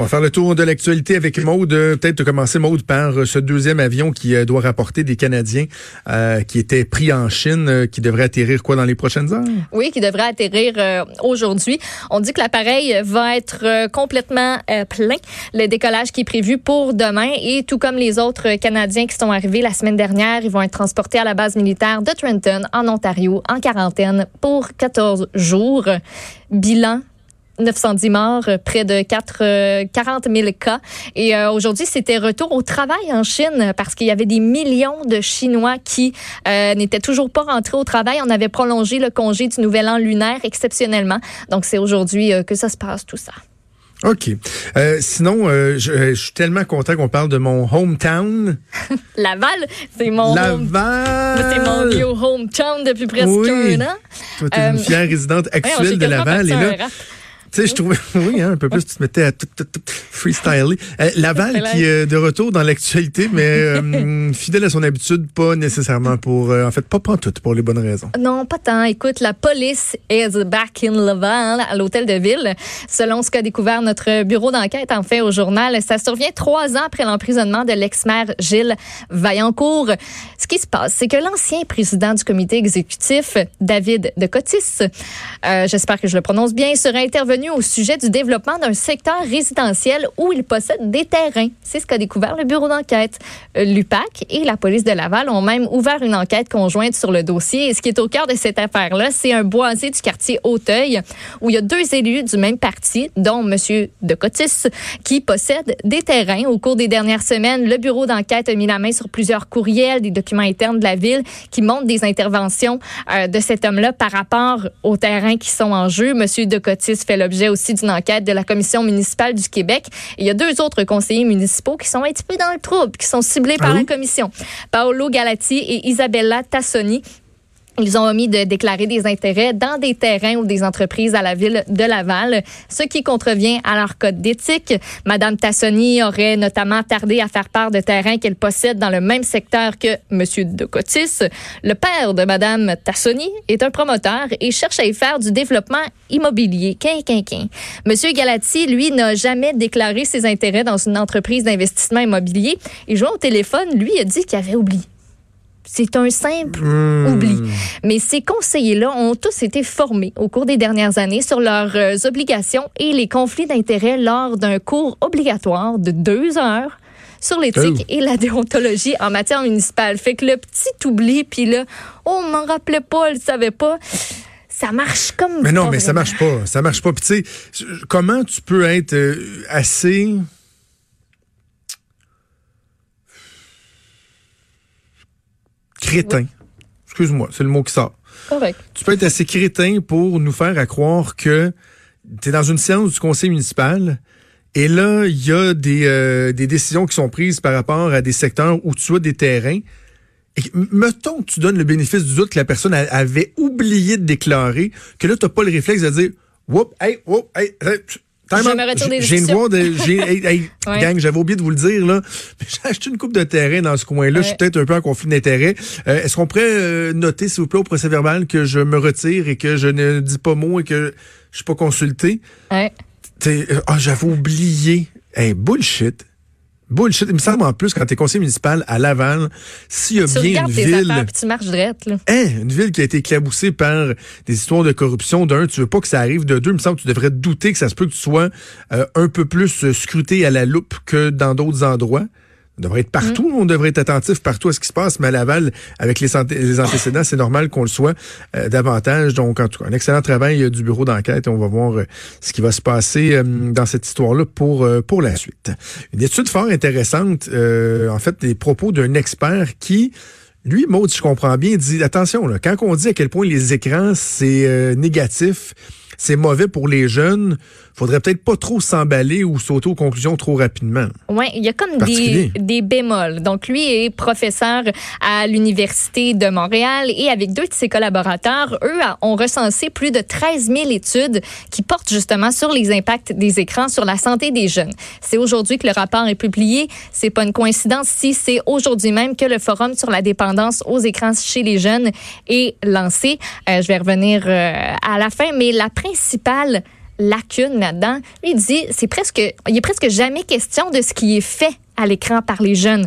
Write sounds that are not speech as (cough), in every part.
On va faire le tour de l'actualité avec Maude. Euh, peut-être commencer, Maude, par euh, ce deuxième avion qui euh, doit rapporter des Canadiens qui étaient pris en Chine, qui devrait atterrir quoi dans les prochaines heures? Oui, qui devrait atterrir aujourd'hui. On dit que l'appareil va être complètement plein. Le décollage qui est prévu pour demain et tout comme les autres Canadiens qui sont arrivés la semaine dernière, ils vont être transportés à la base militaire de Trenton, en Ontario, en quarantaine pour 14 jours. Bilan 910 morts, euh, près de 4, 40 000 cas. Et euh, aujourd'hui, c'était retour au travail en Chine parce qu'il y avait des millions de Chinois qui euh, n'étaient toujours pas rentrés au travail. On avait prolongé le congé du Nouvel An lunaire exceptionnellement. Donc, c'est aujourd'hui que ça se passe, tout ça. OK. sinon, je, suis tellement content qu'on parle de mon hometown. (laughs) Laval, c'est mon Laval. C'est mon vieux hometown depuis presque un an. Toi, tu es une fière résidente (laughs) actuelle de Laval. Et là, tu sais, je trouvais, (laughs) oui, hein, un peu plus, tu te mettais à tout, tout, tout freestyler. Euh, Laval qui est de retour dans l'actualité, mais euh, (laughs) fidèle à son habitude, pas nécessairement pour, euh, en fait, pas tout pour les bonnes raisons. Non, pas tant. Écoute, la police is back in Laval, à l'hôtel de ville. Selon ce qu'a découvert notre bureau d'enquête, en fait, au journal, ça survient trois ans après l'emprisonnement de l'ex-maire Gilles Vaillancourt. Ce qui se passe, c'est que l'ancien président du comité exécutif, David de Cotis, j'espère que je le prononce bien, serait intervenu au sujet du développement d'un secteur résidentiel où il possède des terrains. C'est ce qu'a découvert le bureau d'enquête. Euh, L'UPAC et la police de Laval ont même ouvert une enquête conjointe sur le dossier. Et ce qui est au cœur de cette affaire-là, c'est un boisé du quartier Hauteuil où il y a deux élus du même parti, dont M. de Cotis, qui possèdent des terrains. Au cours des dernières semaines, le bureau d'enquête a mis la main sur plusieurs courriels, des documents internes de la ville qui montrent des interventions euh, de cet homme-là par rapport aux terrains qui sont en jeu. M. de Cotis fait le l'objet aussi d'une enquête de la Commission municipale du Québec. il y a deux autres conseillers municipaux qui sont un petit peu dans le trouble, qui sont ciblés par ah la Commission. Paolo Galati et Isabella Tassoni ils ont omis de déclarer des intérêts dans des terrains ou des entreprises à la ville de Laval, ce qui contrevient à leur code d'éthique. Madame Tassoni aurait notamment tardé à faire part de terrains qu'elle possède dans le même secteur que Monsieur de Cotis. Le père de Madame Tassoni est un promoteur et cherche à y faire du développement immobilier. Quin, quin, quin. Monsieur Galati, lui, n'a jamais déclaré ses intérêts dans une entreprise d'investissement immobilier. Et jouant au téléphone, lui a dit qu'il avait oublié. C'est un simple hmm. oubli. Mais ces conseillers-là ont tous été formés au cours des dernières années sur leurs euh, obligations et les conflits d'intérêts lors d'un cours obligatoire de deux heures sur l'éthique oh. et la déontologie en matière municipale. Fait que le petit oubli, puis là, oh, on m'en rappelait pas, le savait pas ça marche comme Mais non, mais ça marche pas. Ça marche pas. Puis tu sais, comment tu peux être euh, assez crétin. Excuse-moi, c'est le mot qui sort. Correct. Tu peux être assez crétin pour nous faire à croire que tu es dans une séance du conseil municipal et là, il y a des, euh, des décisions qui sont prises par rapport à des secteurs où tu as des terrains. Et mettons que tu donnes le bénéfice du doute que la personne avait oublié de déclarer, que là, tu n'as pas le réflexe de dire Whoop, hey, whoop, hey, j'ai une voix de. (laughs) gang, j'avais oublié de vous le dire, là. (laughs) J'ai acheté une coupe de terrain dans ce coin-là. Je suis peut-être un peu en conflit d'intérêt. Euh, est-ce qu'on pourrait euh, noter, s'il vous plaît, au procès verbal que je me retire et que je ne dis pas mot et que je suis pas consulté? Ouais. Euh, ah, j'avais oublié. Hey, bullshit. Bullshit. Il me semble en plus, quand tu es conseiller municipal à Laval, s'il y a bien une ville. Affaires, tu marches drette, là. Hein, une ville qui a été éclaboussée par des histoires de corruption. D'un, tu veux pas que ça arrive. De deux, il me semble que tu devrais douter que ça se peut que tu sois euh, un peu plus scruté à la loupe que dans d'autres endroits. On devrait être partout, mm. on devrait être attentif partout à ce qui se passe, mais à Laval, avec les, les antécédents, c'est normal qu'on le soit euh, davantage. Donc, en tout cas, un excellent travail euh, du bureau d'enquête. On va voir euh, ce qui va se passer dans cette histoire-là pour, pour la suite. Une étude fort intéressante, en fait, des propos d'un expert qui lui, Maud, je comprends bien, dit attention, là, quand on dit à quel point les écrans, c'est négatif, c'est mauvais pour les jeunes, faudrait peut-être pas trop s'emballer ou sauter aux conclusions trop rapidement. Oui, il y a comme des, des bémols. Donc, lui est professeur à l'Université de Montréal et avec deux de ses collaborateurs, eux ont recensé plus de 13 000 études qui portent justement sur les impacts des écrans sur la santé des jeunes. C'est aujourd'hui que le rapport est publié. C'est pas une coïncidence si c'est aujourd'hui même que le Forum sur la dépendance aux écrans chez les jeunes est lancé. Euh, je vais revenir euh, à la fin, mais la principale lacune là-dedans. Lui, il dit, c'est presque, il est presque jamais question de ce qui est fait à l'écran par les jeunes.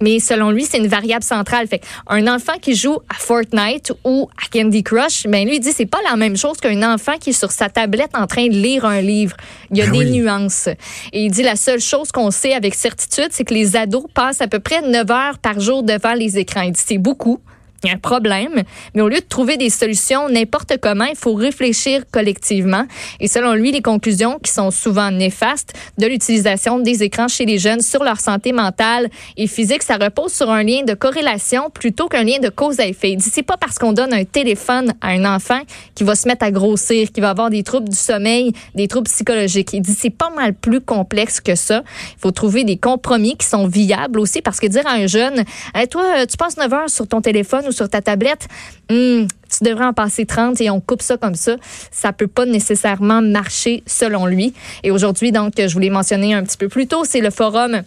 Mais selon lui, c'est une variable centrale. Fait un enfant qui joue à Fortnite ou à Candy Crush, ben lui il dit c'est pas la même chose qu'un enfant qui est sur sa tablette en train de lire un livre. Il y a Ben des oui. nuances. Et il dit la seule chose qu'on sait avec certitude, c'est que les ados passent à peu près 9 heures par jour devant les écrans. Il dit c'est beaucoup. Il y a un problème, mais au lieu de trouver des solutions n'importe comment, il faut réfléchir collectivement. Et selon lui, les conclusions qui sont souvent néfastes de l'utilisation des écrans chez les jeunes sur leur santé mentale et physique, ça repose sur un lien de corrélation plutôt qu'un lien de cause à effet. Il dit c'est pas parce qu'on donne un téléphone à un enfant qui va se mettre à grossir, qui va avoir des troubles du sommeil, des troubles psychologiques. Il dit c'est pas mal plus complexe que ça. Il faut trouver des compromis qui sont viables aussi parce que dire à un jeune, Hey, toi, tu passes 9 heures sur ton téléphone ou sur ta tablette, Hum, tu devrais en passer 30 et on coupe ça comme ça. Ça peut pas nécessairement marcher selon lui. Et aujourd'hui, donc, je voulais mentionner un petit peu plus tôt, c'est le forum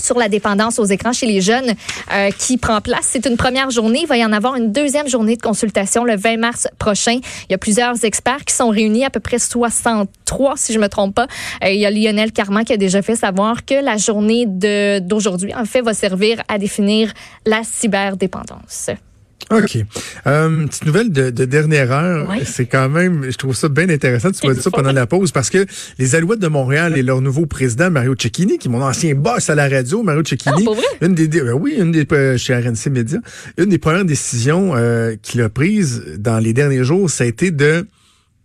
sur la dépendance aux écrans chez les jeunes euh, qui prend place. C'est une première journée. Il va y en avoir une deuxième journée de consultation le 20 mars prochain. Il y a plusieurs experts qui sont réunis, à peu près 63 si je me trompe pas. Euh, il y a Lionel Carman qui a déjà fait savoir que la journée d'aujourd'hui, en fait, va servir à définir la cyberdépendance. OK. Euh, petite nouvelle de, de dernière heure. Ouais. C'est quand même, je trouve ça bien intéressant. Tu m'as dit ça pendant la pause parce que les Alouettes de Montréal et leur nouveau président, Mario Cecchini, qui est mon ancien boss à la radio, Mario Cecchini. Ah? Une des, euh, oui, une des, euh, chez RNC Media. Une des premières décisions euh, qu'il a prises dans les derniers jours, ça a été de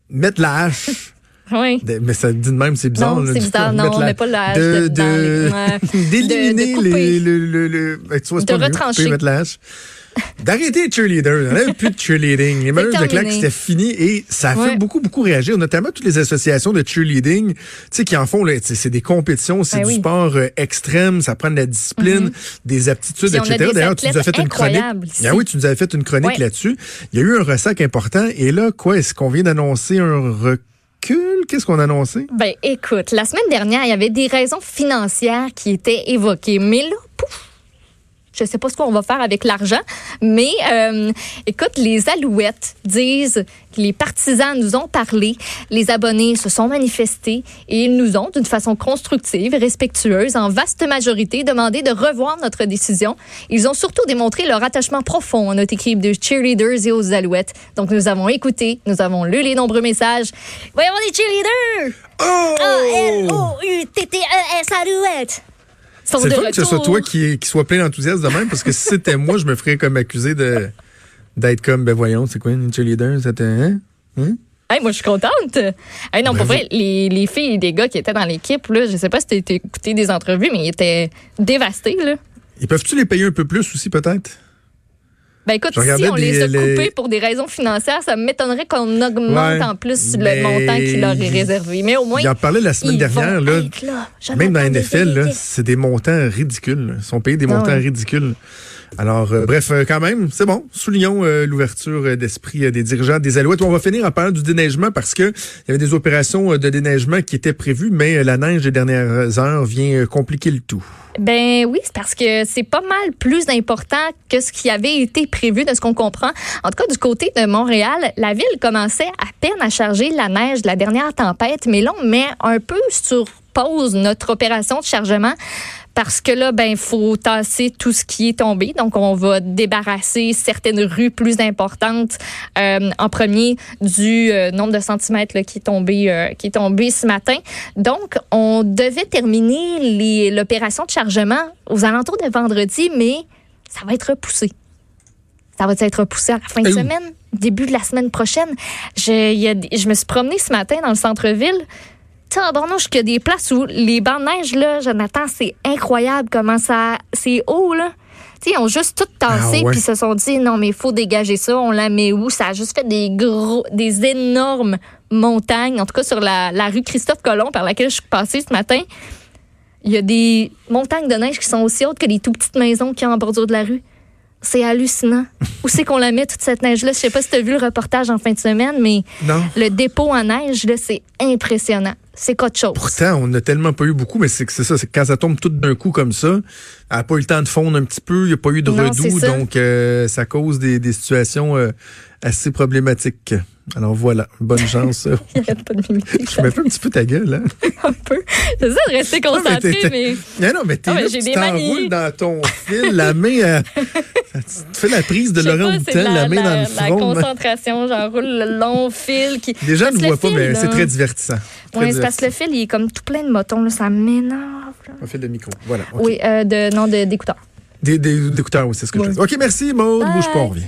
mettre la hache. Oui. de- mais ça dit de même, c'est bizarre. Non, c'est bizarre. Non, la- met pas hache de, (laughs) d'éliminer De- de couper. les, le, le, le- tu vois, De pas retrancher. mettre la hache. D'arrêter les cheerleaders. On n'avait plus de cheerleading. Les malheurs de claque, c'était fini et ça a fait Ouais. beaucoup, beaucoup réagir, notamment toutes les associations de cheerleading, tu sais, qui en font, c'est des compétitions, c'est Ben du oui. Sport euh, extrême, ça prend de la discipline, des aptitudes, Puis etc. D'ailleurs, tu nous as fait une chronique. Ah oui, tu nous avais fait une chronique Ouais. là-dessus. Il y a eu un ressac important et là, quoi, est-ce qu'on vient d'annoncer un Qu'est-ce qu'on a annoncé? Ben, écoute, la semaine dernière, il y avait des raisons financières qui étaient évoquées. Mais là, pouf, je sais pas ce qu'on va faire avec l'argent, mais euh, écoute, les Alouettes disent que les partisans nous ont parlé, les abonnés se sont manifestés et ils nous ont, d'une façon constructive et respectueuse, en vaste majorité, demandé de revoir notre décision. Ils ont surtout démontré leur attachement profond à notre équipe de cheerleaders et aux Alouettes. Donc, nous avons écouté, nous avons lu les nombreux messages. Avoir des cheerleaders! Oh! A-L-O-U-T-T-E-S Alouette. C'est fun que ce soit toi qui, qui soit plein d'enthousiasme de même, parce que si c'était moi, je me ferais comme accusé de d'être comme, ben voyons, c'est quoi une cheerleader? C'était, hein? Hein? Hey, moi, je suis contente. Hey, non, pour Bravo. vrai, les, les filles et les gars qui étaient dans l'équipe, là, je sais pas si tu écouté des entrevues, mais ils étaient dévastés. Là. Ils peuvent-tu les payer un peu plus aussi, peut-être? Ben écoute, si on les a les- coupés pour des raisons financières, ça m'étonnerait qu'on augmente Ouais, en plus le montant qui leur est réservé. Mais au moins, Il en parlait la semaine dernière, là. Même dans la NFL, c'est des montants ridicules. là. Ils sont payés des Ah montants ouais. ridicules. Alors, euh, bref, euh, quand même, c'est bon. Soulignons euh, l'ouverture d'esprit des dirigeants des Alouettes. On va finir en parlant du déneigement parce que il y avait des opérations de déneigement qui étaient prévues, mais la neige des dernières heures vient compliquer le tout. Ben oui, c'est parce que c'est pas mal plus important que ce qui avait été prévu de ce qu'on comprend. En tout cas, du côté de Montréal, la ville commençait à peine à charger la neige de la dernière tempête, mais là, on met un peu sur pause notre opération de chargement parce que là, ben, faut tasser tout ce qui est tombé. Donc, on va débarrasser certaines rues plus importantes euh, en premier du euh, nombre de centimètres là, qui est tombé, euh, qui est tombé ce matin. Donc, on devait terminer l'opération de chargement aux alentours de vendredi, mais ça va être repoussé. Ça va être repoussé à la fin de semaine, début de la semaine prochaine. Je, y a je me suis promenée ce matin dans le centre-ville. Tabarnouche, qu'il y a des places où les bancs de neige, là, Jonathan, c'est incroyable comment ça. C'est haut, là. Tu sais, ils ont juste tout tassé, Ah ouais. puis se sont dit, non, mais il faut dégager ça, on la met où? Ça a juste fait des gros, des énormes montagnes. En tout cas, sur la, la rue Christophe Colomb, par laquelle je suis passée ce matin, il y a des montagnes de neige qui sont aussi hautes que les tout petites maisons qu'il y a en bordure de la rue. C'est hallucinant. Où c'est qu'on la met, toute cette neige-là? Je sais pas si tu as vu le reportage en fin de semaine, mais Non. le dépôt en neige, là, c'est impressionnant. C'est qu'autre chose. Pourtant, on n'a tellement pas eu beaucoup, mais c'est ça, c'est quand ça tombe tout d'un coup comme ça, elle n'a pas eu le temps de fondre un petit peu, il n'y a pas eu de Non, redoux, ça. donc euh, ça cause des, des situations euh, assez problématiques. Alors voilà, bonne chance. (laughs) Pas de. (laughs) Je mets un petit peu ta gueule, hein? (laughs) un peu. C'est ça de rester concentré, mais. Non, non, mais t'es Ah, là, tu t'enroules dans ton fil, la main, euh, tu fais la prise de Laurent c'est Houtan, la, main dans le la front. concentration, j'enroule le long fil qui. Les gens ne que voient le pas, mais c'est très divertissant. Oui, c'est parce que le fil, il est comme tout plein de motons, là, ça m'énerve. Un fil de micro, voilà. Oui, euh, de, non, de- d'écouteurs. Des, d'écouteurs, oui, c'est ce que je fais. OK, merci, Maude. Bouge pas, on revient.